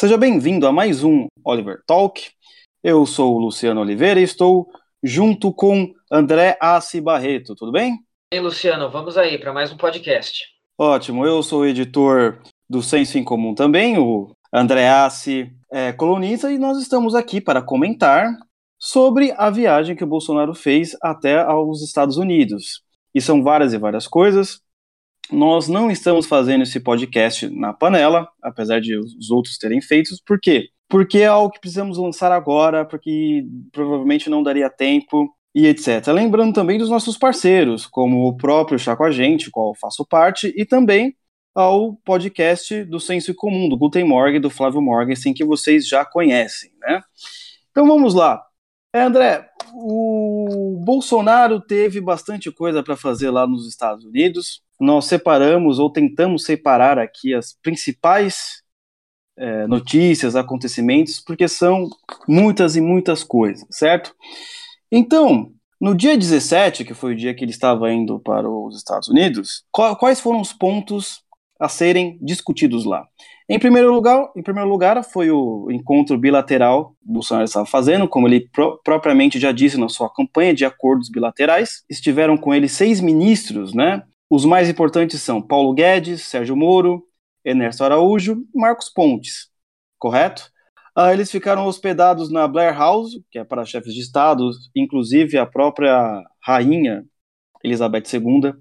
Seja bem-vindo a mais um Oliver Talk. Eu sou o Luciano Oliveira e estou junto com André Assi Barreto. Tudo bem? E aí, Luciano, vamos aí para mais um podcast. Ótimo, eu sou o editor do Senso em Comum também, o André Assi é colunista, e nós estamos aqui para comentar sobre a viagem que o Bolsonaro fez até aos Estados Unidos. E são várias e várias coisas. Nós não estamos fazendo esse podcast na panela, apesar de os outros terem feito. Por quê? Porque é algo que precisamos lançar agora, porque provavelmente não daria tempo e etc. Lembrando também dos nossos parceiros, como o próprio Chá com a Gente, qual faço parte, e também ao podcast do Senso Comum, do Guten Morgen, do Flávio Morgensen, que vocês já conhecem, né? Então vamos lá. É, André, o Bolsonaro teve bastante coisa para fazer lá nos Estados Unidos. Nós separamos ou tentamos separar aqui as principais é, notícias, acontecimentos, porque são muitas e muitas coisas, certo? Então, no dia 17, que foi o dia que ele estava indo para os Estados Unidos, quais foram os pontos a serem discutidos lá? Em primeiro lugar, em primeiro lugar foi o encontro bilateral que Bolsonaro estava fazendo, como ele pro, propriamente já disse na sua campanha de acordos bilaterais. Estiveram com ele seis ministros, né? Os mais importantes são Paulo Guedes, Sérgio Moro, Ernesto Araújo e Marcos Pontes, correto? Ah, eles ficaram hospedados na Blair House, que é para chefes de Estado, inclusive a própria rainha Elizabeth II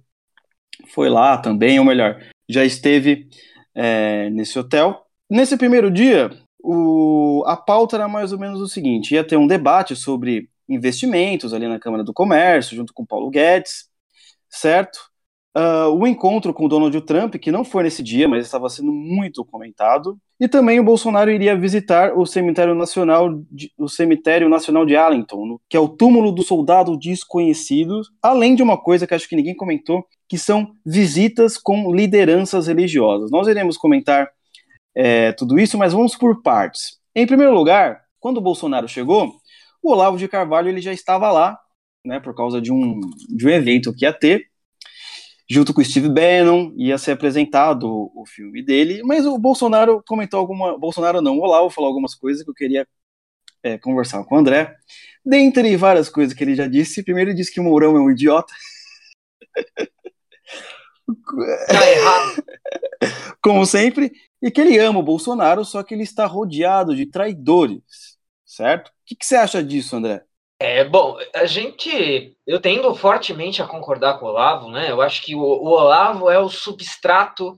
foi lá também, ou melhor, já esteve é, nesse hotel. Nesse primeiro dia, o, a pauta era mais ou menos o seguinte: ia ter um debate sobre investimentos ali na Câmara do Comércio, junto com Paulo Guedes, certo? Uh, o encontro com Donald Trump, que não foi nesse dia, mas estava sendo muito comentado, e também o Bolsonaro iria visitar o cemitério nacional, de, o cemitério nacional de Arlington, que é o túmulo do soldado desconhecido, além de uma coisa que acho que ninguém comentou, que são visitas com lideranças religiosas. Nós iremos comentar é, tudo isso, mas vamos por partes. Em primeiro lugar, quando o Bolsonaro chegou, o Olavo de Carvalho ele já estava lá, né, por causa de um, de um evento que ia ter, junto com o Steve Bannon, ia ser apresentado o, filme dele, mas o Bolsonaro comentou alguma. Bolsonaro não, o Olavo falou algumas coisas que eu queria é, conversar com o André. Dentre várias coisas que ele já disse, primeiro ele disse que o Mourão é um idiota. Tá errado. Como sempre, e que ele ama o Bolsonaro, só que ele está rodeado de traidores, certo? O que, que você acha disso, André? É, bom, a gente. Eu tendo fortemente a concordar com o Olavo, né? Eu acho que o, o Olavo é o substrato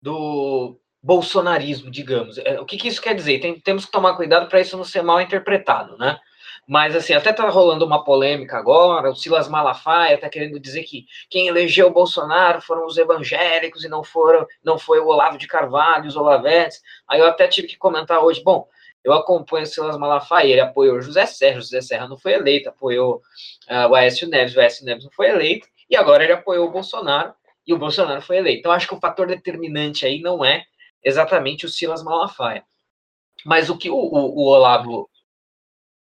do bolsonarismo, digamos. É, o que, que isso quer dizer? Tem, temos que tomar cuidado para isso não ser mal interpretado, né? Mas, assim, até tá rolando uma polêmica agora, o Silas Malafaia tá querendo dizer que quem elegeu o Bolsonaro foram os evangélicos e não foram, não foi o Olavo de Carvalho, os Olavetes. Aí eu até tive que comentar hoje, bom, eu acompanho o Silas Malafaia, ele apoiou José Serra, José Serra não foi eleito, apoiou uh, o Aécio Neves, o Aécio Neves não foi eleito, e agora ele apoiou o Bolsonaro, e o Bolsonaro foi eleito. Então, acho que o fator determinante aí não é exatamente o Silas Malafaia. Mas o que o, o, o Olavo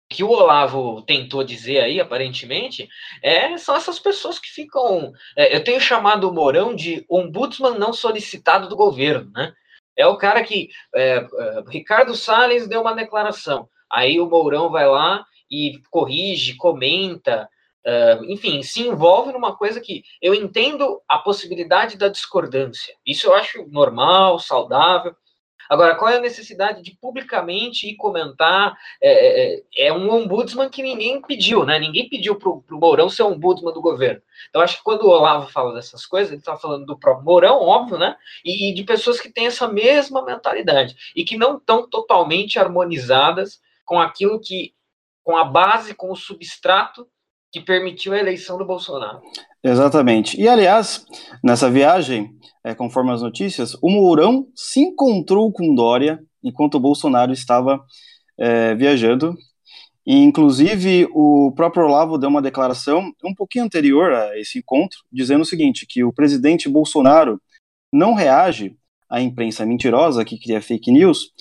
que o Olavo tentou dizer aí, aparentemente, é, são essas pessoas que ficam. É, eu tenho chamado o Mourão de ombudsman não solicitado do governo, né? É o cara que. É, é, Ricardo Salles deu uma declaração, aí o Mourão vai lá e corrige, comenta, Uh, enfim, se envolve numa coisa que eu entendo a possibilidade da discordância. Isso eu acho normal, saudável, Agora, qual é a necessidade de publicamente ir comentar? É, é, é um ombudsman que ninguém pediu, né? Ninguém pediu para o Mourão ser ombudsman do governo. Então, acho que quando o Olavo fala dessas coisas, ele está falando do próprio Mourão, óbvio, né? E, e de pessoas que têm essa mesma mentalidade e que não estão totalmente harmonizadas com aquilo que, com a base, com o substrato que permitiu a eleição do Bolsonaro. Exatamente. E, aliás, nessa viagem, é, conforme as notícias, o Mourão se encontrou com Dória enquanto o Bolsonaro estava é, viajando. E, inclusive, o próprio Olavo deu uma declaração um pouquinho anterior a esse encontro, dizendo o seguinte, que o presidente Bolsonaro não reage à imprensa mentirosa que cria fake news,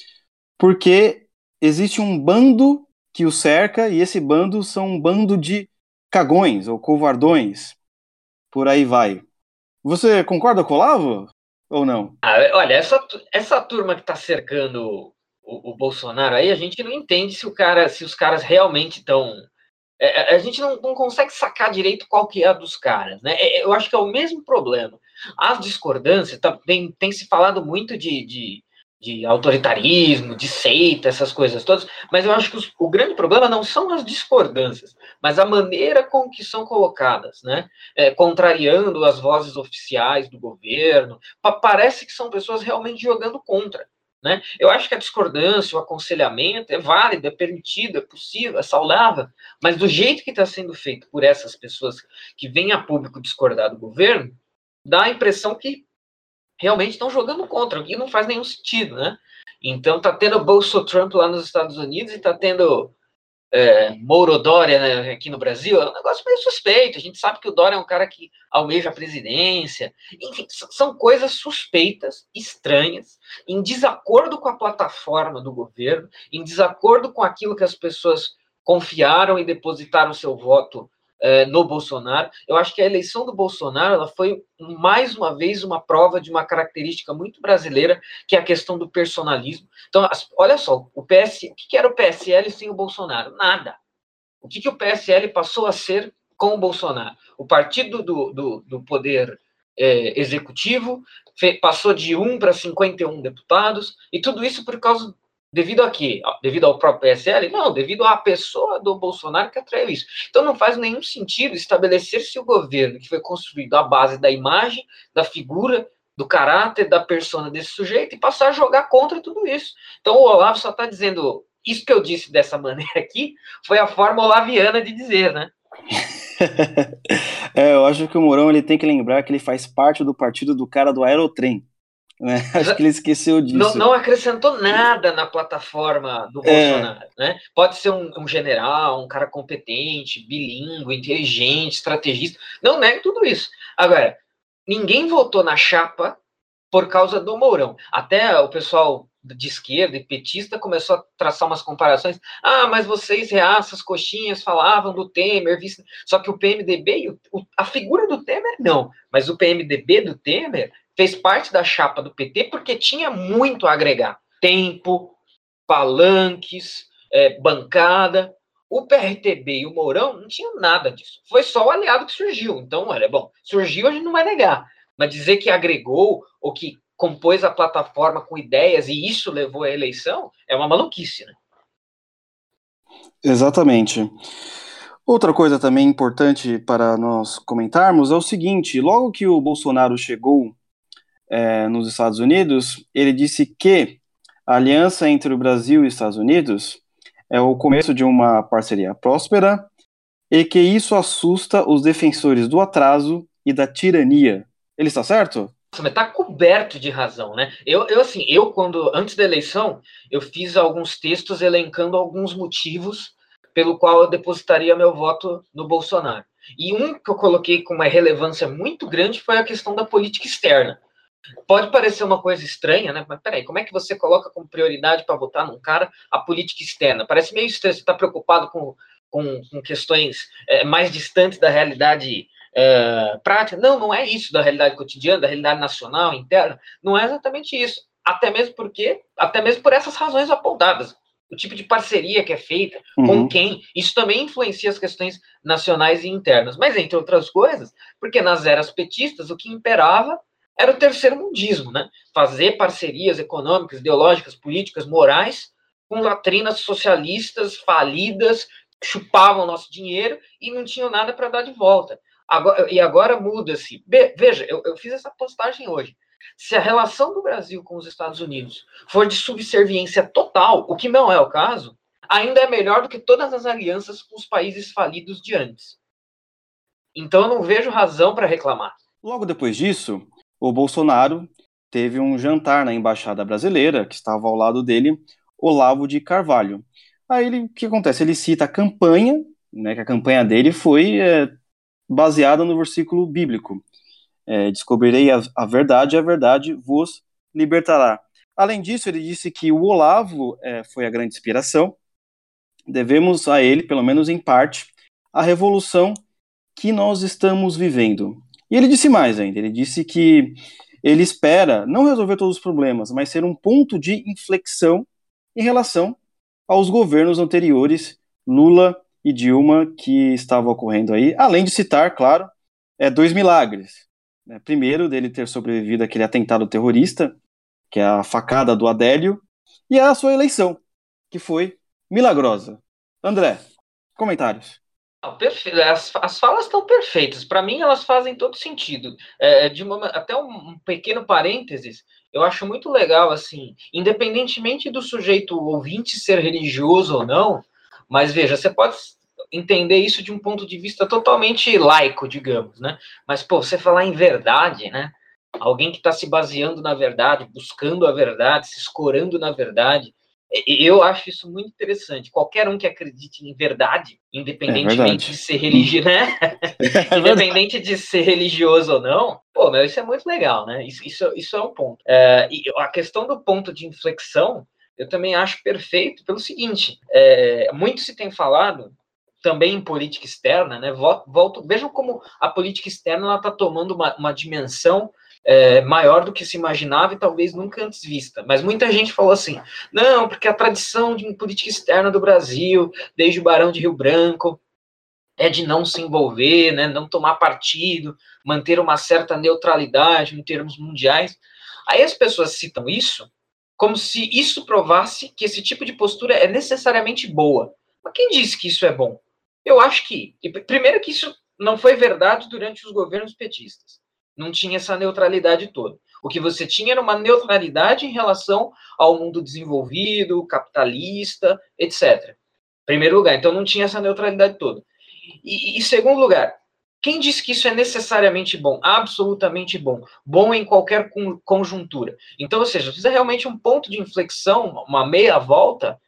porque existe um bando que o cerca, e esse bando são um bando de cagões ou covardões, por aí vai. Você concorda com o Olavo ou não? Ah, olha, essa, essa turma que está cercando o, o, Bolsonaro aí, a gente não entende se o cara, se os caras realmente estão. É, é, a gente não, não, consegue sacar direito qual que é a dos caras, né? É, eu acho que é o mesmo problema. As discordâncias, tá, tem, tem se falado muito de, de, de, autoritarismo, de seita, essas coisas todas, mas eu acho que os, o grande problema não são as discordâncias, mas a maneira com que são colocadas, né? É, contrariando as vozes oficiais do governo. Pa parece que são pessoas realmente jogando contra. Né? Eu acho que a discordância, o aconselhamento é válido, é permitido, é possível, é saudável, mas do jeito que está sendo feito por essas pessoas que vêm a público discordar do governo, dá a impressão que realmente estão jogando contra, o que não faz nenhum sentido, né? Então tá tendo Bolso Trump lá nos Estados Unidos e tá tendo é, Moro Dória né, aqui no Brasil, é um negócio meio suspeito. A gente sabe que o Dória é um cara que almeja a presidência. Enfim, são coisas suspeitas, estranhas, em desacordo com a plataforma do governo, em desacordo com aquilo que as pessoas confiaram e depositaram seu voto é, no Bolsonaro. Eu acho que a eleição do Bolsonaro ela foi mais uma vez uma prova de uma característica muito brasileira, que é a questão do personalismo. Então, olha só, o PS, o que era o PSL sem o Bolsonaro? Nada. O que, que o PSL passou a ser com o Bolsonaro? O partido do, do, do poder é, executivo passou de 1 para 51 deputados, e tudo isso por causa Devido a quê? Devido ao próprio PSL? Não, devido à pessoa do Bolsonaro que atraiu isso. Então não faz nenhum sentido estabelecer se o governo que foi construído à base da imagem, da figura, do caráter, da persona desse sujeito e passar a jogar contra tudo isso. Então o Olavo só está dizendo isso que eu disse dessa maneira aqui foi a forma olaviana de dizer, né? é, eu acho que o Mourão ele tem que lembrar que ele faz parte do partido do cara do Aerotrem. Né? Acho que ele esqueceu disso. Não, não acrescentou nada na plataforma do é. Bolsonaro. Né? Pode ser um, um, general, um cara competente, bilíngue, inteligente, estrategista. Não nego tudo isso. Agora, ninguém votou na chapa por causa do Mourão. Até o pessoal de esquerda e petista começou a traçar umas comparações. Ah, mas vocês, reaças, coxinhas, falavam do Temer, vice... só que o PMDB, o, a figura do Temer, não, mas o PMDB do Temer fez parte da chapa do PT porque tinha muito a agregar. Tempo, palanques, é, bancada. O PRTB e o Mourão não tinham nada disso. Foi só o aliado que surgiu. Então, olha, bom, surgiu, a gente não vai negar. Mas dizer que agregou ou que compôs a plataforma com ideias e isso levou à eleição é uma maluquice, né? Exatamente. Outra coisa também importante para nós comentarmos é o seguinte: logo que o Bolsonaro chegou é, nos Estados Unidos, ele disse que a aliança entre o Brasil e os Estados Unidos é o começo de uma parceria próspera e que isso assusta os defensores do atraso e da tirania. Ele está certo? está coberto de razão, né? Eu, eu, assim, eu quando antes da eleição eu fiz alguns textos elencando alguns motivos pelo qual eu depositaria meu voto no Bolsonaro. E um que eu coloquei com uma relevância muito grande foi a questão da política externa. Pode parecer uma coisa estranha, né? Mas peraí, como é que você coloca como prioridade para votar num cara a política externa? Parece meio estranho, você está preocupado com, com, com questões é, mais distantes da realidade é, prática. Não, não é isso da realidade cotidiana, da realidade nacional, interna. Não é exatamente isso. Até mesmo porque, até mesmo por essas razões apontadas. O tipo de parceria que é feita, uhum. com quem, isso também influencia as questões nacionais e internas. Mas, entre outras coisas, porque nas eras petistas o que imperava era o terceiro mundismo, né? Fazer parcerias econômicas, ideológicas, políticas, morais com latrinas socialistas falidas, chupavam nosso dinheiro e não tinham nada para dar de volta. Agora, e agora muda-se. Veja, eu, eu fiz essa postagem hoje. Se a relação do Brasil com os Estados Unidos for de subserviência total, o que não é o caso, ainda é melhor do que todas as alianças com os países falidos de antes. Então eu não vejo razão para reclamar. Logo depois disso, o Bolsonaro teve um jantar na embaixada brasileira, que estava ao lado dele, Olavo de Carvalho. Aí ele, o que acontece? Ele cita a campanha, né, que a campanha dele foi é, baseada no versículo bíblico. É, Descobrirei a, a, verdade a verdade vos libertará. Além disso, ele disse que o Olavo é, foi a grande inspiração. Devemos a ele, pelo menos em parte, a revolução que nós estamos vivendo. E ele disse mais ainda, ele disse que ele espera não resolver todos os problemas, mas ser um ponto de inflexão em relação aos governos anteriores, Lula e Dilma, que estavam ocorrendo aí, além de citar, claro, é, dois milagres. Né? Primeiro, dele ter sobrevivido àquele atentado terrorista, que é a facada do Adélio, e a sua eleição, que foi milagrosa. André, comentários. As, as falas estão perfeitas. Para mim, elas fazem todo sentido. É, de uma, até um, um, pequeno parênteses, eu acho muito legal, assim, independentemente do sujeito ouvinte ser religioso ou não, mas veja, você pode entender isso de um ponto de vista totalmente laico, digamos, né? Mas, pô, você falar em verdade, né? Alguém que está se baseando na verdade, buscando a verdade, se escorando na verdade, eu acho isso muito interessante. Qualquer um que acredite em verdade, independentemente é verdade. de ser religioso, né? É Independente de ser religioso ou não, pô, meu, isso é muito legal, né? Isso, isso, isso é um ponto. É, e a questão do ponto de inflexão, eu também acho perfeito pelo seguinte: é, muito se tem falado também em política externa, né? Volto, volto vejam como a política externa está tomando uma, uma dimensão é, maior do que se imaginava e talvez nunca antes vista. Mas muita gente falou assim: não, porque a tradição de política externa do Brasil, desde o Barão de Rio Branco, é de não se envolver, né, não tomar partido, manter uma certa neutralidade em termos mundiais. Aí as pessoas citam isso como se isso provasse que esse tipo de postura é necessariamente boa. Mas quem disse que isso é bom? Eu acho que, primeiro, que isso não foi verdade durante os governos petistas não tinha essa neutralidade toda. O que você tinha era uma neutralidade em relação ao mundo desenvolvido, capitalista, etc. Primeiro lugar, então não tinha essa neutralidade toda. E, e segundo lugar, quem disse que isso é necessariamente bom? Absolutamente bom. Bom em qualquer conjuntura. Então, ou seja, precisa realmente um ponto de inflexão, uma meia volta,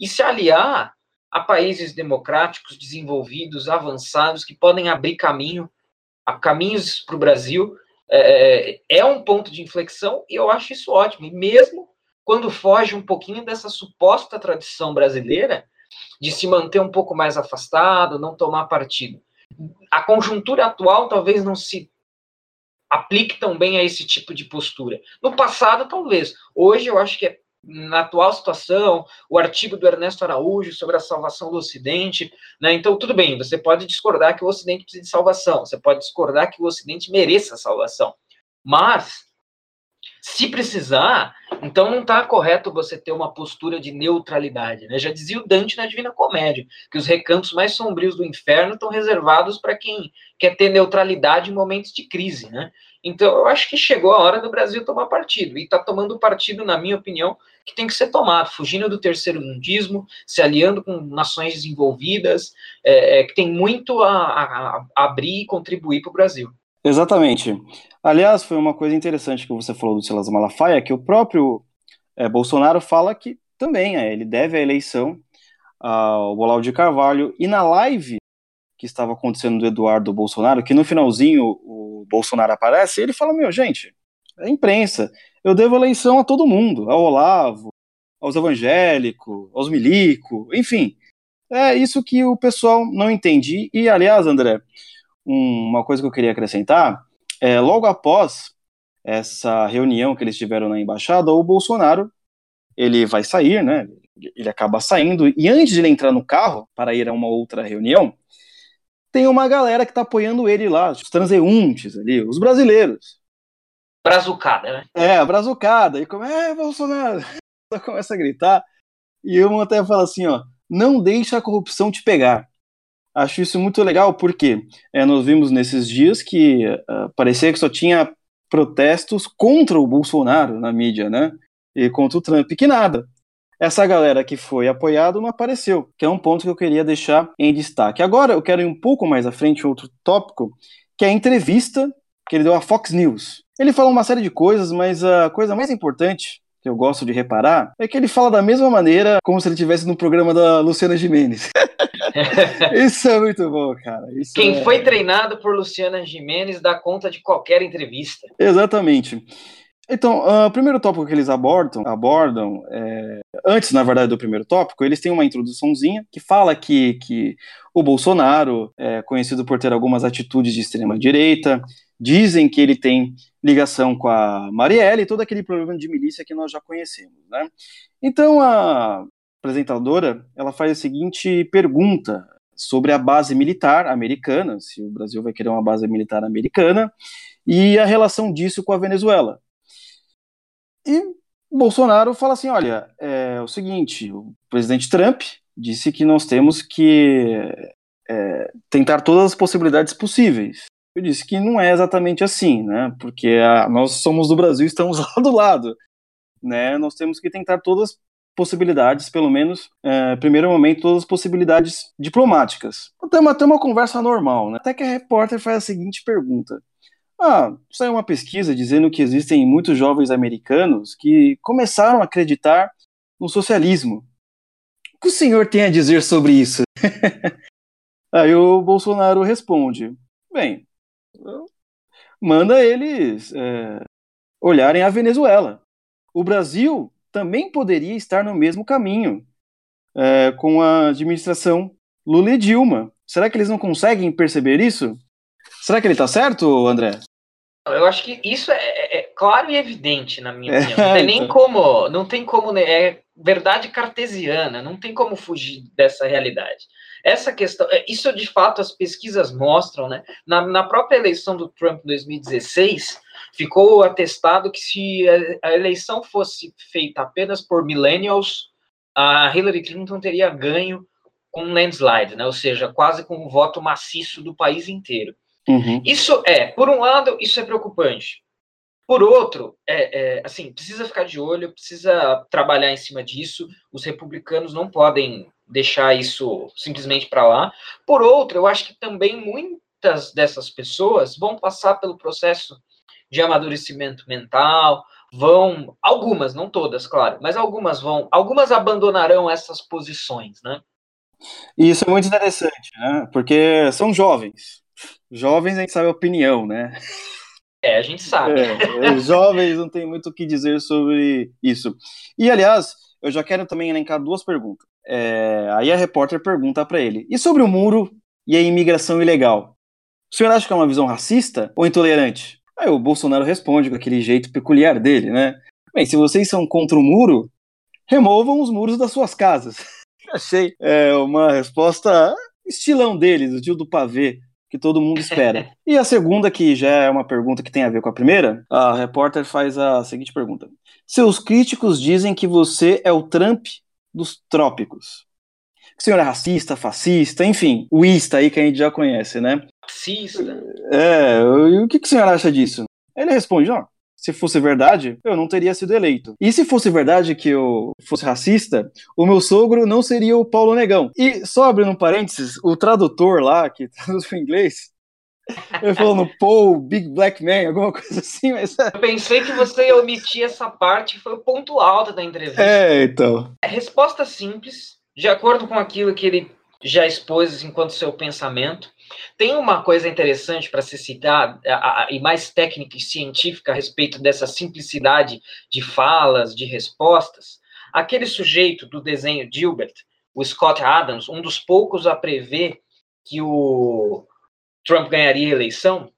e se aliar a países democráticos, desenvolvidos, avançados, que podem abrir caminho a caminhos para o Brasil, é, é um ponto de inflexão e eu acho isso ótimo. E mesmo quando foge um pouquinho dessa suposta tradição brasileira de se manter um pouco mais afastado, não tomar partido. A conjuntura atual talvez não se aplique tão bem a esse tipo de postura. No passado, talvez. Hoje, eu acho que é na atual situação, o artigo do Ernesto Araújo sobre a salvação do Ocidente, né? Então, tudo bem, você pode discordar que o Ocidente precisa de salvação, você pode discordar que o Ocidente mereça salvação, mas se precisar, então não está correto você ter uma postura de neutralidade, né? Já dizia o Dante na Divina Comédia, que os recantos mais sombrios do inferno estão reservados para quem quer ter neutralidade em momentos de crise, né? Então, eu acho que chegou a hora do Brasil tomar partido. E está tomando partido, na minha opinião, que tem que ser tomado, fugindo do terceiro mundismo, se aliando com nações desenvolvidas, é, é, que tem muito a, a, a abrir e contribuir para o Brasil. Exatamente. Aliás, foi uma coisa interessante que você falou do Silas Malafaia, que o próprio é, Bolsonaro fala que também é, ele deve a eleição ao Olavo de Carvalho. E na live que estava acontecendo do Eduardo Bolsonaro, que no finalzinho o Bolsonaro aparece, ele fala: Meu, gente, é imprensa, eu devo eleição a todo mundo, ao Olavo, aos evangélicos, aos milico, enfim. É isso que o pessoal não entende. E, aliás, André, um, uma coisa que eu queria acrescentar, é, logo após essa reunião que eles tiveram na embaixada, o Bolsonaro, ele vai sair, né? Ele acaba saindo, e antes de ele entrar no carro para ir a uma outra reunião, tem uma galera que tá apoiando ele lá, os transeuntes ali, os brasileiros. Brazucada, né? É, brazucada. E como é, Bolsonaro? começa a gritar. E eu até fala assim, ó, não deixa a corrupção te pegar. Acho isso muito legal porque é, nós vimos nesses dias que uh, parecia que só tinha protestos contra o Bolsonaro na mídia, né? E contra o Trump, que nada essa galera que foi apoiado não apareceu, que é um ponto que eu queria deixar em destaque. Agora eu quero ir um pouco mais à frente, outro tópico, que é a entrevista que ele deu à Fox News. Ele falou uma série de coisas, mas a coisa mais importante que eu gosto de reparar é que ele fala da mesma maneira como se ele estivesse no programa da Luciana Gimenez. Isso é muito bom, cara. Isso Quem é... foi treinado por Luciana Gimenez dá conta de qualquer entrevista. Exatamente. Então, uh, o primeiro tópico que eles abordam, abordam é, antes, na verdade, do primeiro tópico, eles têm uma introduçãozinha que fala que, que o Bolsonaro é conhecido por ter algumas atitudes de extrema direita, dizem que ele tem ligação com a Marielle e todo aquele problema de milícia que nós já conhecemos, né? Então, a apresentadora, ela faz a seguinte pergunta sobre a base militar americana, se o Brasil vai querer uma base militar americana, e a relação disso com a Venezuela. E Bolsonaro fala assim: olha, é o seguinte, o presidente Trump disse que nós temos que é, tentar todas as possibilidades possíveis. Eu disse que não é exatamente assim, né? Porque a, nós somos do Brasil estamos lá do lado. Né? Nós temos que tentar todas as possibilidades, pelo menos, é, primeiro momento, todas as possibilidades diplomáticas. Até uma, até uma conversa normal, né? Até que a repórter faz a seguinte pergunta: ah, saiu uma pesquisa dizendo que existem muitos jovens americanos que começaram a acreditar no socialismo. O que o senhor tem a dizer sobre isso? Aí o Bolsonaro responde: bem, manda eles é, olharem a Venezuela. O Brasil também poderia estar no mesmo caminho é, com a administração Lula e Dilma. Será que eles não conseguem perceber isso? Será que ele está certo, André? Eu acho que isso é, é claro e evidente, na minha opinião. Não tem nem como, não tem como, né, é verdade cartesiana, não tem como fugir dessa realidade. Essa questão, é, isso de fato as pesquisas mostram, né? Na, na própria eleição do Trump em 2016, ficou atestado que se a, a eleição fosse feita apenas por millennials, a Hillary Clinton teria ganho com um landslide, né? Ou seja, quase com um voto maciço do país inteiro. Uhum. Isso é, por um lado, isso é preocupante. Por outro, é, é, assim, precisa ficar de olho, precisa trabalhar em cima disso. Os republicanos não podem deixar isso simplesmente para lá. Por outro, eu acho que também muitas dessas pessoas vão passar pelo processo de amadurecimento mental, vão, algumas, não todas, claro, mas algumas vão, algumas abandonarão essas posições, né? E isso é muito interessante, né? Porque são jovens, Jovens a gente sabe a opinião, né? É, a gente sabe. É, jovens não tem muito o que dizer sobre isso. E, aliás, eu já quero também elencar duas perguntas. É, aí a repórter pergunta para ele: e sobre o muro e a imigração ilegal? O senhor acha que é uma visão racista ou intolerante? Aí o Bolsonaro responde com aquele jeito peculiar dele, né? Bem, se vocês são contra o muro, removam os muros das suas casas. Achei é, uma resposta estilão deles, o tio do pavê que todo mundo espera. e a segunda, que já é uma pergunta que tem a ver com a primeira, a repórter faz a seguinte pergunta: Seus críticos dizem que você é o Trump dos trópicos. O senhor é racista, fascista, enfim, o ista aí que a gente já conhece, né? Fascista. É, e o que, que o senhor acha disso? Ele responde, ó, se fosse verdade, eu não teria sido eleito. E se fosse verdade que eu fosse racista, o meu sogro não seria o Paulo Negão. E só abrindo um parênteses, o tradutor lá, que traduz para inglês, ele falou no Paul, Big Black Man, alguma coisa assim, mas... É. Eu pensei que você ia omitir essa parte, foi o ponto alto da entrevista. É, então. É, resposta simples, de acordo com aquilo que ele já expôs enquanto seu pensamento. Tem uma coisa interessante para se citar, a, a, e mais técnica e científica a respeito dessa simplicidade de falas, de respostas. Aquele sujeito do desenho Gilbert, o Scott Adams, um dos poucos a prever que o Trump ganharia a eleição,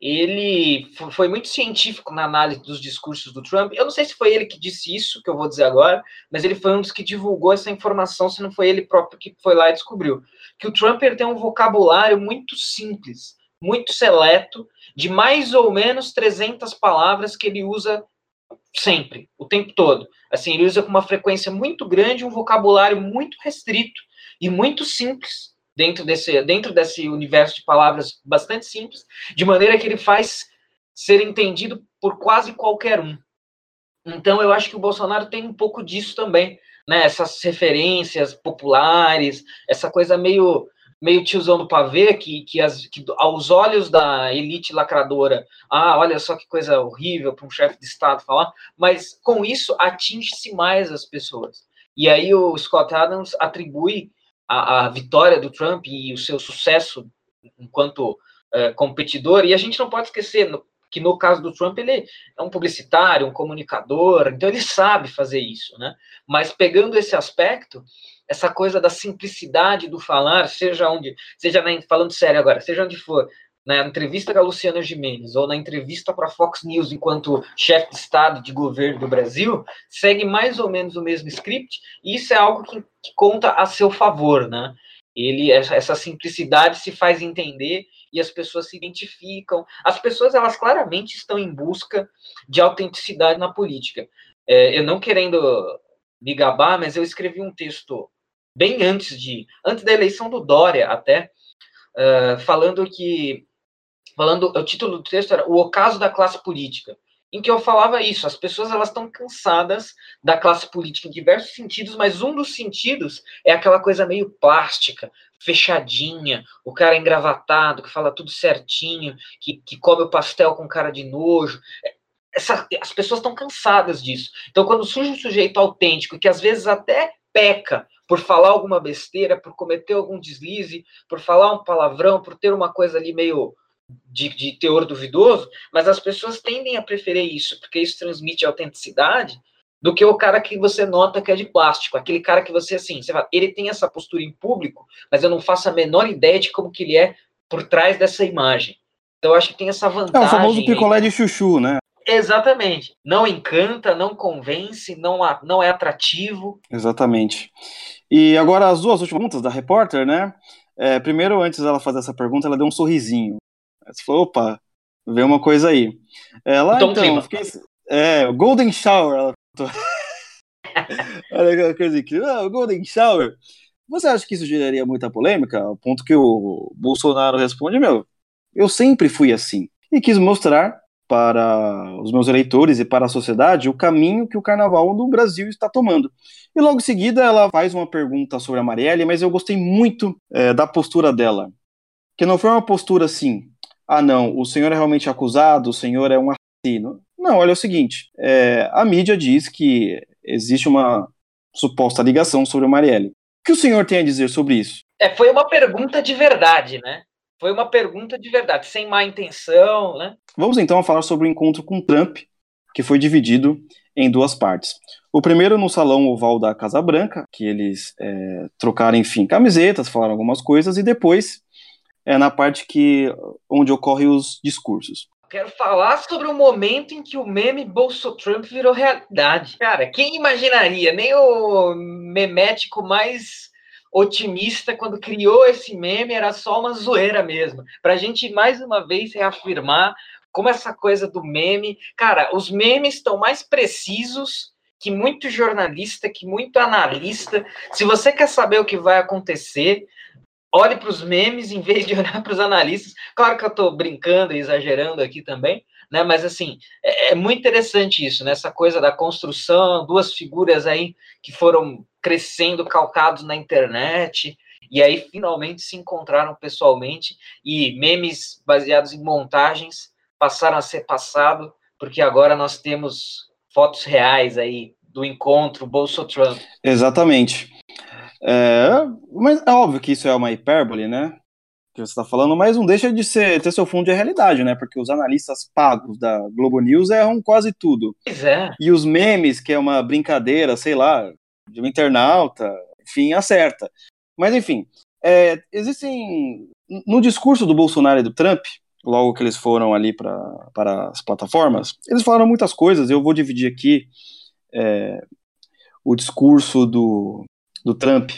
ele foi muito científico na análise dos discursos do Trump. Eu não sei se foi ele que disse isso, que eu vou dizer agora, mas ele foi um dos que divulgou essa informação, se não foi ele próprio que foi lá e descobriu. Que o Trump ele tem um vocabulário muito simples, muito seleto, de mais ou menos 300 palavras que ele usa sempre, o tempo todo. Assim, ele usa com uma frequência muito grande um vocabulário muito restrito e muito simples dentro desse, dentro desse universo de palavras bastante simples, de maneira que ele faz ser entendido por quase qualquer um. Então, eu acho que o Bolsonaro tem um pouco disso também, né? Essas referências populares, essa coisa meio meio tiozão do pavê, que, que, as, que aos olhos da elite lacradora, ah, olha só que coisa horrível para um chefe de Estado falar, mas com isso atinge-se mais as pessoas. E aí o Scott Adams atribui a, a vitória do Trump e o seu sucesso enquanto uh, competidor. E a gente não pode esquecer, que no caso do Trump ele é um publicitário, um comunicador, então ele sabe fazer isso, né? Mas pegando esse aspecto, essa coisa da simplicidade do falar, seja onde, seja na, falando sério agora, seja onde for, na entrevista com a Luciana Gimenez ou na entrevista para a Fox News enquanto chefe de Estado de governo do Brasil, segue mais ou menos o mesmo script, e isso é algo que, que conta a seu favor, né? Ele, essa simplicidade se faz entender e as pessoas se identificam. As pessoas, elas claramente estão em busca de autenticidade na política. É, eu não querendo me gabar, mas eu escrevi um texto bem antes de, antes da eleição do Dória até, uh, falando que, falando, o título do texto era O Ocaso da Classe Política em que eu falava isso. As pessoas elas estão cansadas da classe política em diversos sentidos, mas um dos sentidos é aquela coisa meio plástica, fechadinha, o cara engravatado, que fala tudo certinho, que, que come o pastel com cara de nojo. Essa, as pessoas estão cansadas disso. Então, quando surge um sujeito autêntico, que às vezes até peca por falar alguma besteira, por cometer algum deslize, por falar um palavrão, por ter uma coisa ali meio de, de, teor duvidoso, mas as pessoas tendem a preferir isso, porque isso transmite autenticidade, do que o cara que você nota que é de plástico, aquele cara que você, assim, você fala, ele tem essa postura em público, mas eu não faço a menor ideia de como que ele é por trás dessa imagem. Então eu acho que tem essa vantagem. É o famoso picolé de chuchu, né? Exatamente. Não encanta, não convence, não, não é atrativo. Exatamente. E agora as duas últimas perguntas da repórter, né? É, primeiro, antes dela fazer essa pergunta, ela deu um sorrisinho. Você falou, opa, vê uma coisa aí. Ela, Tom então, fiquei, é, Golden Shower, ela Olha aquela coisa aqui, ah, Golden Shower. Você acha que isso geraria muita polêmica? Ao ponto que o Bolsonaro responde, meu, eu sempre fui assim. E quis mostrar para os meus eleitores e para a sociedade o caminho que o carnaval no Brasil está tomando. E logo em seguida ela faz uma pergunta sobre a Marielle, mas eu gostei muito é, da postura dela. Que não foi uma postura assim, ah, não, o senhor é realmente acusado, o senhor é um assassino. Não, olha é o seguinte: é, a mídia diz que existe uma suposta ligação sobre o Marielle. O que o senhor tem a dizer sobre isso? É, foi uma pergunta de verdade, né? Foi uma pergunta de verdade, sem má intenção, né? Vamos então falar sobre o encontro com Trump, que foi dividido em duas partes. O primeiro no salão oval da Casa Branca, que eles é, trocaram, enfim, camisetas, falaram algumas coisas, e depois é na parte que onde ocorrem os discursos. Quero falar sobre o momento em que o meme Bolso Trump virou realidade. Cara, quem imaginaria? Nem o memético mais otimista quando criou esse meme era só uma zoeira mesmo. Para a gente mais uma vez reafirmar como essa coisa do meme, cara, os memes estão mais precisos que muito jornalista, que muito analista. Se você quer saber o que vai acontecer, olhe para os memes em vez de olhar para os analistas. Claro que eu estou brincando e exagerando aqui também, né? Mas assim, é, é, muito interessante isso, né? Essa coisa da construção, duas figuras aí que foram crescendo calcados na internet. E aí finalmente se encontraram pessoalmente e memes baseados em montagens passaram a ser passado, porque agora nós temos fotos reais aí do encontro Bolso-Trump. Exatamente. É, mas é óbvio que isso é uma hipérbole, né? Que você está falando, mas não deixa de ser, ter seu fundo de realidade, né? Porque os analistas pagos da Globo News erram quase tudo. Pois é. E os memes, que é uma brincadeira, sei lá, de um internauta, enfim, acerta. Mas enfim, é, existem. No discurso do Bolsonaro e do Trump, logo que eles foram ali pra, para as plataformas, eles falaram muitas coisas. Eu vou dividir aqui é, o discurso do, do Trump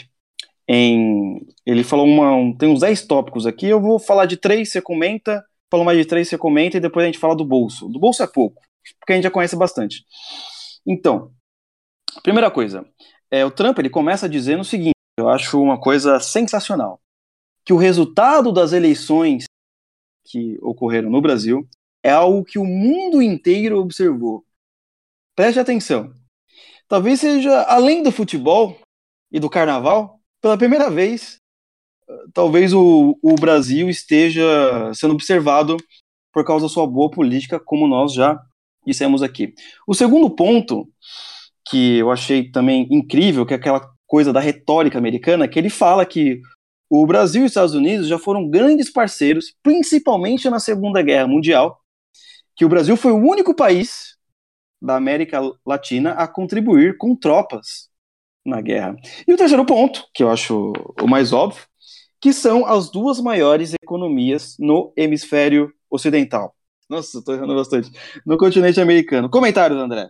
em. Ele falou uma. Um, tem uns 10 tópicos aqui, eu vou falar de três, você comenta, falou mais de três, você comenta, e depois a gente fala do bolso. Do bolso é pouco, porque a gente já conhece bastante. Então, primeira coisa, é, o Trump ele começa dizendo o seguinte: eu acho uma coisa sensacional. Que o resultado das eleições que ocorreram no Brasil é algo que o mundo inteiro observou. Preste atenção. Talvez seja, além do futebol, e do carnaval, pela primeira vez, talvez o, o Brasil esteja sendo observado por causa da sua boa política, como nós já dissemos aqui. O segundo ponto, que eu achei também incrível, que é aquela coisa da retórica americana, que ele fala que o Brasil e os Estados Unidos já foram grandes parceiros, principalmente na Segunda Guerra Mundial, que o Brasil foi o único país da América Latina a contribuir com tropas na guerra. E o terceiro ponto, que eu acho o mais óbvio, que são as duas maiores economias no hemisfério ocidental. Nossa, estou errando bastante. No continente americano. Comentários, André.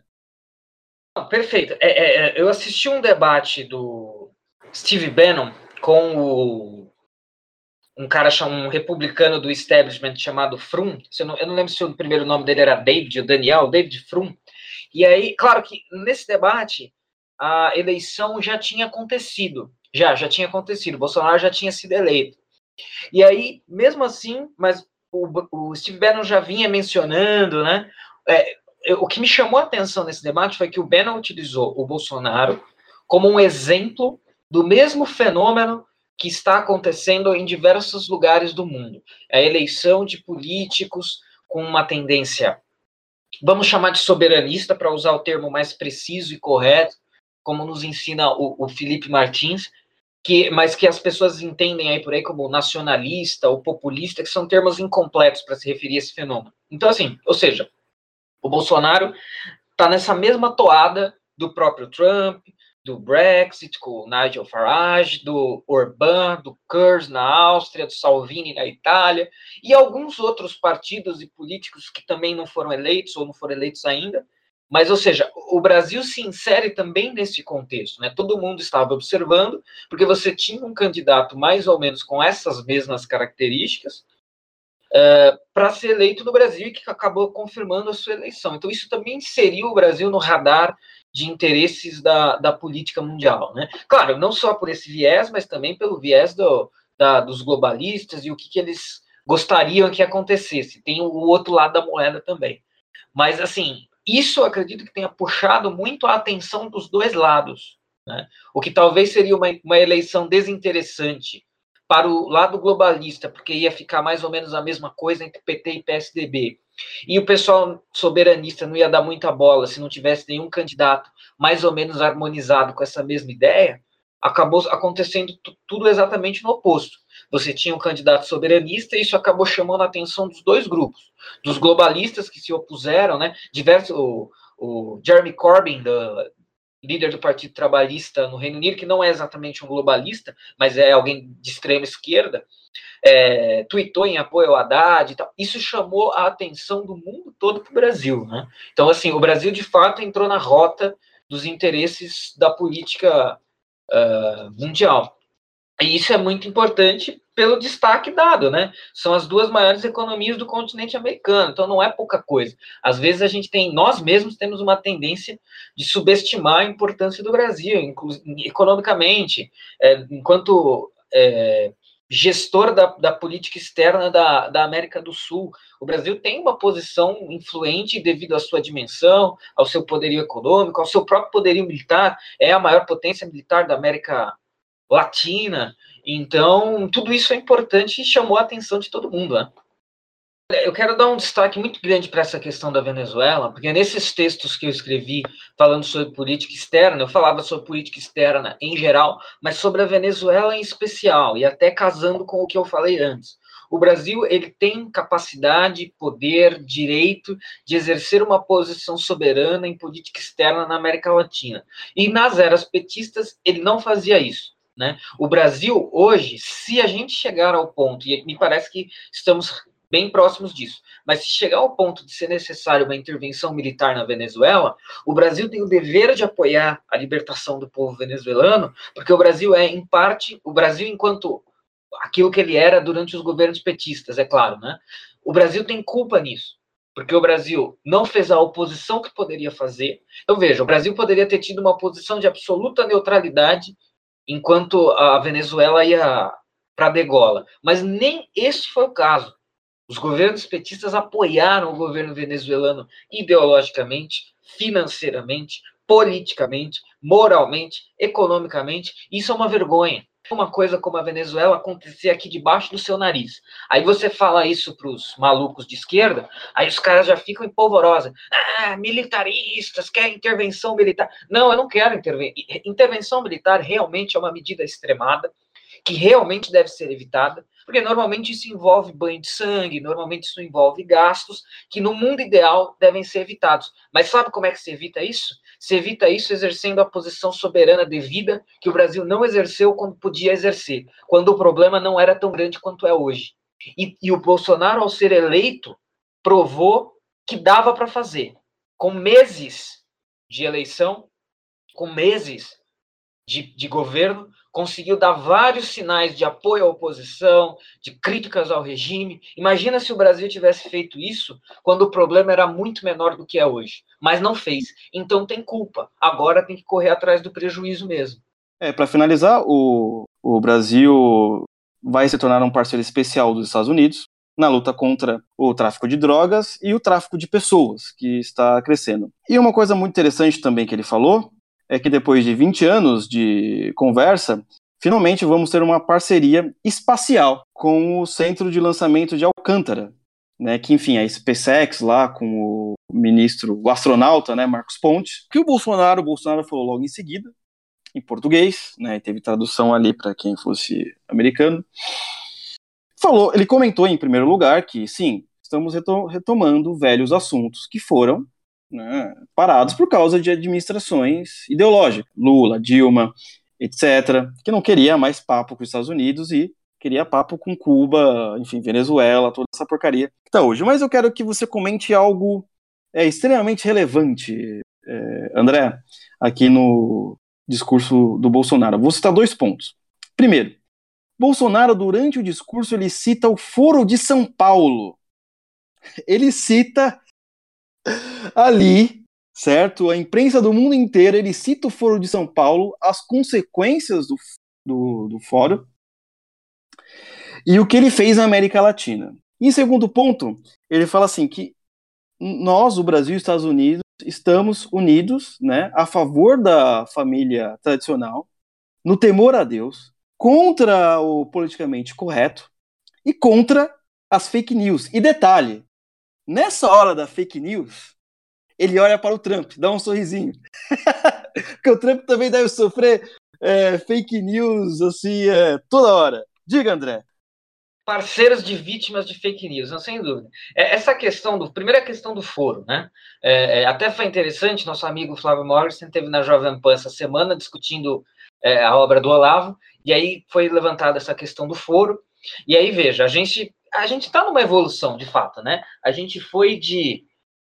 perfeito. É, é, é, eu assisti um debate do Steve Bannon com o, um cara um republicano do establishment chamado Frum. Eu não, eu não lembro se o primeiro nome dele era David ou Daniel, David Frum. E aí, claro que nesse debate a eleição já tinha acontecido. Já, já tinha acontecido. Bolsonaro já tinha sido eleito. E aí, mesmo assim, mas o, o Steve Bannon já vinha mencionando, né? É, o que me chamou a atenção nesse debate foi que o Bannon utilizou o Bolsonaro como um exemplo do mesmo fenômeno que está acontecendo em diversos lugares do mundo. A eleição de políticos com uma tendência, vamos chamar de soberanista, para usar o termo mais preciso e correto, como nos ensina o, o Felipe Martins, que, mas que as pessoas entendem aí por aí como nacionalista ou populista, que são termos incompletos para se referir a esse fenômeno. Então, assim, ou seja, o Bolsonaro está nessa mesma toada do próprio Trump, do Brexit, com o Nigel Farage, do Orbán, do Kurz na Áustria, do Salvini na Itália, e alguns outros partidos e políticos que também não foram eleitos ou não foram eleitos ainda. Mas, ou seja, o Brasil se insere também nesse contexto, né? Todo mundo estava observando, porque você tinha um candidato mais ou menos com essas mesmas características uh, para ser eleito no Brasil e que acabou confirmando a sua eleição. Então, isso também inseriu o Brasil no radar de interesses da, da política mundial. Né? Claro, não só por esse viés, mas também pelo viés do, da, dos globalistas e o que, que eles gostariam que acontecesse. Tem o outro lado da moeda também. Mas, assim, isso acredito que tenha puxado muito a atenção dos dois lados. Né? O que talvez seria uma, uma eleição desinteressante para o lado globalista, porque ia ficar mais ou menos a mesma coisa entre PT e PSDB. E o pessoal soberanista não ia dar muita bola se não tivesse nenhum candidato mais ou menos harmonizado com essa mesma ideia. Acabou acontecendo tudo exatamente no oposto. Você tinha um candidato soberanista e isso acabou chamando a atenção dos dois grupos, dos globalistas que se opuseram, né? Diversos, o, o Jeremy Corbyn, do, líder do Partido Trabalhista no Reino Unido, que não é exatamente um globalista, mas é alguém de extrema esquerda, é, tweetou em apoio ao Haddad e tal. Isso chamou a atenção do mundo todo para o Brasil. Né? Então, assim, o Brasil de fato entrou na rota dos interesses da política uh, mundial. E isso é muito importante pelo destaque dado, né? São as duas maiores economias do continente americano, então não é pouca coisa. Às vezes a gente tem, nós mesmos temos uma tendência de subestimar a importância do Brasil, economicamente, é, enquanto é, gestor da, da, política externa da, da América do Sul. O Brasil tem uma posição influente devido à sua dimensão, ao seu poderio econômico, ao seu próprio poderio militar, é a maior potência militar da América latina. Então, tudo isso é importante e chamou a atenção de todo mundo. Né? Eu quero dar um destaque muito grande para essa questão da Venezuela, porque nesses textos que eu escrevi falando sobre política externa, eu falava sobre política externa em geral, mas sobre a Venezuela em especial, e até casando com o que eu falei antes. O Brasil ele tem capacidade, poder, direito de exercer uma posição soberana em política externa na América Latina. E nas eras petistas ele não fazia isso. Né? O Brasil, hoje, se a gente chegar ao ponto, e me parece que estamos bem próximos disso, mas se chegar ao ponto de ser necessário uma intervenção militar na Venezuela, o Brasil tem o dever de apoiar a libertação do povo venezuelano, porque o Brasil é, em parte, o Brasil enquanto aquilo que ele era durante os governos petistas, é claro, né? O Brasil tem culpa nisso porque o Brasil não fez a oposição que poderia fazer. Então, veja, o Brasil poderia ter tido uma posição de absoluta neutralidade enquanto a Venezuela ia para degola. Mas nem esse foi o caso. Os governos petistas apoiaram o governo venezuelano ideologicamente, financeiramente, politicamente, moralmente, economicamente. Isso é uma vergonha. Uma coisa como a Venezuela acontecer aqui debaixo do seu nariz. Aí você fala isso para os malucos de esquerda, aí os caras já ficam em polvorosa. Ah, militaristas, quer intervenção militar. Não, eu não quero intervenção. Intervenção militar realmente é uma medida extremada que realmente deve ser evitada, porque normalmente isso envolve banho de sangue, normalmente isso envolve gastos que no mundo ideal devem ser evitados. Mas sabe como é que se evita isso? Se evita isso exercendo a posição soberana devida que o Brasil não exerceu quando podia exercer, quando o problema não era tão grande quanto é hoje. E, e o Bolsonaro, ao ser eleito, provou que dava para fazer. Com meses de eleição, com meses de, de governo, conseguiu dar vários sinais de apoio à oposição, de críticas ao regime. Imagina se o Brasil tivesse feito isso quando o problema era muito menor do que é hoje, mas não fez. Então tem culpa. Agora tem que correr atrás do prejuízo mesmo. É, para finalizar, o, o Brasil vai se tornar um parceiro especial dos Estados Unidos na luta contra o tráfico de drogas e o tráfico de pessoas, que está crescendo. E uma coisa muito interessante também que ele falou é que depois de 20 anos de conversa, finalmente vamos ter uma parceria espacial com o centro de lançamento de Alcântara, né, que enfim, a SpaceX lá com o ministro, o astronauta, né, Marcos Pontes, que o Bolsonaro, o Bolsonaro falou logo em seguida, em português, né, teve tradução ali para quem fosse americano. Falou, ele comentou em primeiro lugar que sim, estamos retomando velhos assuntos que foram né, parados por causa de administrações ideológicas, Lula, Dilma, etc., que não queria mais papo com os Estados Unidos e queria papo com Cuba, enfim, Venezuela, toda essa porcaria que está hoje. Mas eu quero que você comente algo é, extremamente relevante, é, André, aqui no discurso do Bolsonaro. Vou citar dois pontos. Primeiro, Bolsonaro, durante o discurso, ele cita o Foro de São Paulo. Ele cita ali, certo? A imprensa do mundo inteiro, ele cita o Foro de São Paulo, as consequências do, do, do fórum e o que ele fez na América Latina. Em segundo ponto, ele fala assim que nós, o Brasil e os Estados Unidos, estamos unidos né, a favor da família tradicional, no temor a Deus, contra o politicamente correto e contra as fake news. E detalhe, Nessa hora da fake news, ele olha para o Trump, dá um sorrisinho. Porque o Trump também deve sofrer é, fake news assim é, toda hora. Diga, André. Parceiros de vítimas de fake news, não, sem dúvida. É, essa questão do. Primeira questão do foro, né? É, é, até foi interessante, nosso amigo Flávio Morrison teve na Jovem Pan essa semana discutindo é, a obra do Olavo, e aí foi levantada essa questão do foro. E aí, veja, a gente a gente está numa evolução, de fato, né? A gente foi de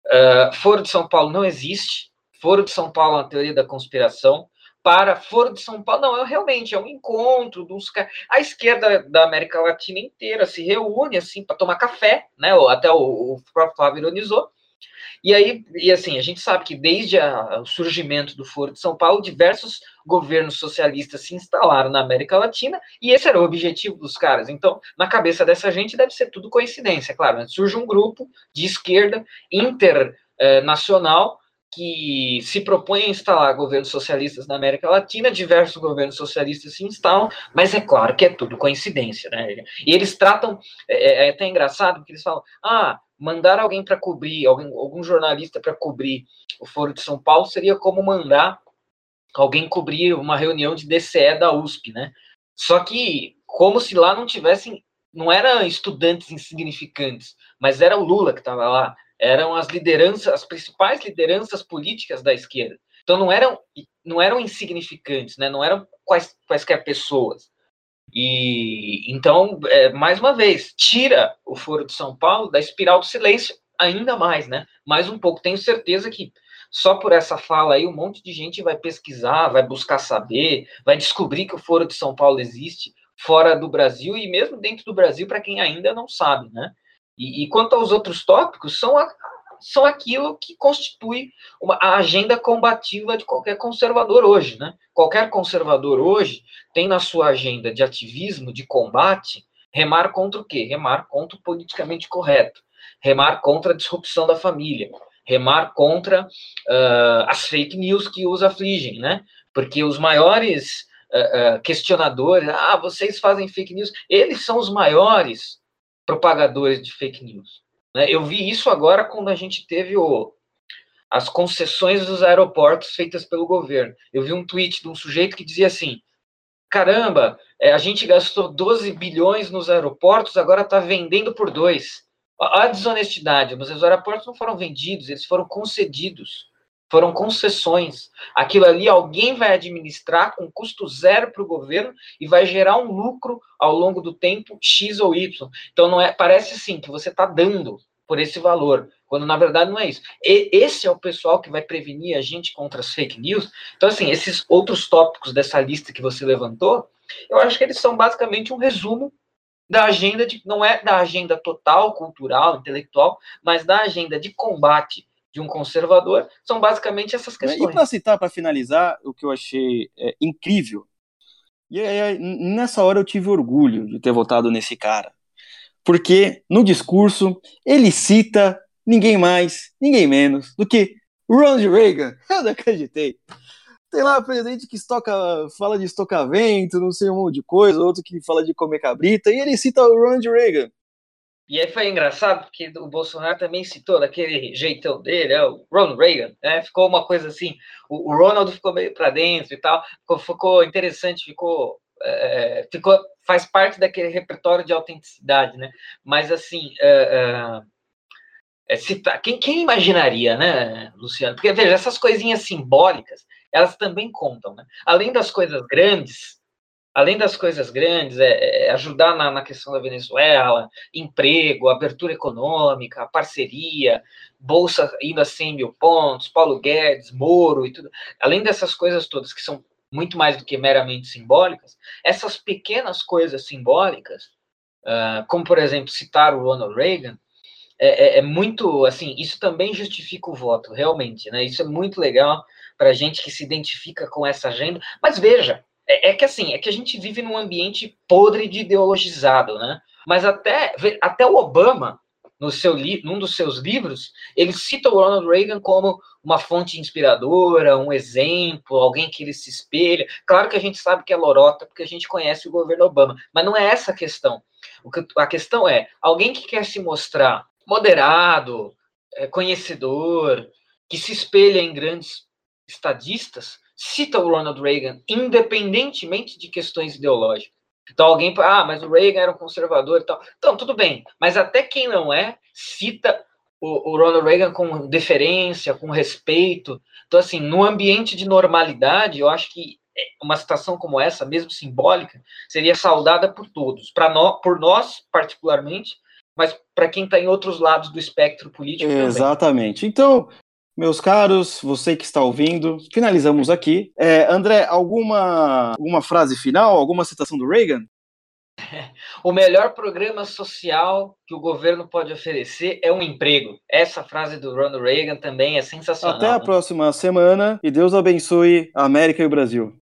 uh, Foro de São Paulo não existe, Foro de São Paulo é uma teoria da conspiração, para Foro de São Paulo, não, é realmente é um encontro dos a esquerda da América Latina inteira se reúne assim para tomar café, né? Até o, o próprio Flávio ironizou, e aí, e assim, a gente sabe que desde a, o surgimento do Foro de São Paulo, diversos governos socialistas se instalaram na América Latina, e esse era o objetivo dos caras. Então, na cabeça dessa gente deve ser tudo coincidência, claro. Né? Surge um grupo de esquerda internacional que se propõe a instalar governos socialistas na América Latina, diversos governos socialistas se instalam, mas é claro que é tudo coincidência, né? E eles tratam, é, é até engraçado, porque eles falam, ah, mandar alguém para cobrir, alguém, algum jornalista para cobrir o Foro de São Paulo seria como mandar alguém cobrir uma reunião de DCE da USP, né? Só que como se lá não tivessem, não eram estudantes insignificantes, mas era o Lula que estava lá, eram as lideranças, as principais lideranças políticas da esquerda. Então não eram, não eram insignificantes, né? Não eram quais, quaisquer pessoas. E então, é, mais uma vez, tira o Foro de São Paulo da espiral do silêncio ainda mais, né? Mais um pouco. Tenho certeza que só por essa fala aí, um monte de gente vai pesquisar, vai buscar saber, vai descobrir que o Foro de São Paulo existe fora do Brasil e mesmo dentro do Brasil para quem ainda não sabe, né? E, e, quanto aos outros tópicos, são a, são aquilo que constitui uma, a agenda combativa de qualquer conservador hoje, né? Qualquer conservador hoje tem na sua agenda de ativismo, de combate, remar contra o quê? Remar contra o politicamente correto, remar contra a disrupção da família, remar contra uh, as fake news que os afligem, né? Porque os maiores uh, uh, questionadores, ah, vocês fazem fake news, eles são os maiores propagadores de fake news. Né? Eu vi isso agora quando a gente teve o, as concessões dos aeroportos feitas pelo governo. Eu vi um tweet de um sujeito que dizia assim: caramba, É, a gente gastou 12 bilhões nos aeroportos, agora está vendendo por dois. A desonestidade, mas os aeroportos não foram vendidos, eles foram concedidos, foram concessões. Aquilo ali alguém vai administrar com custo zero para o governo e vai gerar um lucro ao longo do tempo X ou Y. Então não é, parece sim que você está dando por esse valor, quando na verdade não é isso. E esse é o pessoal que vai prevenir a gente contra as fake news. Então, assim, esses outros tópicos dessa lista que você levantou, eu acho que eles são basicamente um resumo da agenda de não é da agenda total, cultural, intelectual, mas da agenda de combate de um conservador, são basicamente essas questões. E para citar, para finalizar, o que eu achei é, incrível, e aí, nessa hora eu tive orgulho de ter votado nesse cara, porque no discurso ele cita ninguém mais, ninguém menos do que Ronald Reagan. Eu não acreditei. Tem lá presidente que estoca, fala de estocavento, não sei um monte de coisa, outro que fala de comer cabrita, e ele cita o Ronald Reagan. E aí foi engraçado, porque o Bolsonaro também citou daquele jeitão dele, é o Ronald Reagan, né? Ficou uma coisa assim, o, o Ronald ficou meio para dentro e tal, ficou, ficou interessante, ficou, é, ficou, faz parte daquele repertório de autenticidade, né? Mas assim, é, é, citar, quem, quem imaginaria, né, Luciano? Porque veja, essas coisinhas simbólicas, elas também contam, né? Além das coisas grandes, além das coisas grandes, é, é ajudar na, na, questão da Venezuela, emprego, abertura econômica, parceria, bolsa indo a 100 mil pontos, Paulo Guedes, Moro e tudo. Além dessas coisas todas que são muito mais do que meramente simbólicas, essas pequenas coisas simbólicas, uh, como por exemplo citar o Ronald Reagan, é, é, é, muito assim. Isso também justifica o voto, realmente, né? Isso é muito legal para gente que se identifica com essa agenda. Mas veja, é, é, que assim, é que a gente vive num ambiente podre de ideologizado, né? Mas até, até o Obama, no seu num dos seus livros, ele cita o Ronald Reagan como uma fonte inspiradora, um exemplo, alguém que ele se espelha. Claro que a gente sabe que é lorota, porque a gente conhece o governo Obama, mas não é essa a questão. Que, a questão é alguém que quer se mostrar moderado, é, conhecedor, que se espelha em grandes estadistas, cita o Ronald Reagan, independentemente de questões ideológicas. Então alguém, ah, mas o Reagan era um conservador e tal. Então, tudo bem, mas até quem não é, cita o, o Ronald Reagan com deferência, com respeito. Então, assim, no ambiente de normalidade, eu acho que uma citação como essa, mesmo simbólica, seria saudada por todos, para nós, por nós particularmente, mas para quem está em outros lados do espectro político. Exatamente. Também. Então, meus caros, você que está ouvindo, finalizamos aqui. É, André, alguma, alguma frase final, alguma citação do Reagan? O melhor programa social que o governo pode oferecer é um emprego. Essa frase do Ronald Reagan também é sensacional. Até a né? próxima semana e Deus abençoe a América e o Brasil.